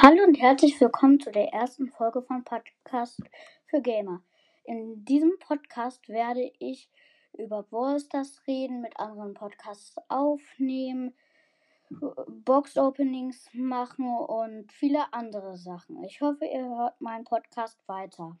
Hallo und herzlich willkommen zu der ersten Folge von Podcast für Gamer. In diesem Podcast werde ich über Wallstars reden, mit anderen Podcasts aufnehmen, Box-Openings machen und viele andere Sachen. Ich hoffe, ihr hört meinen Podcast weiter.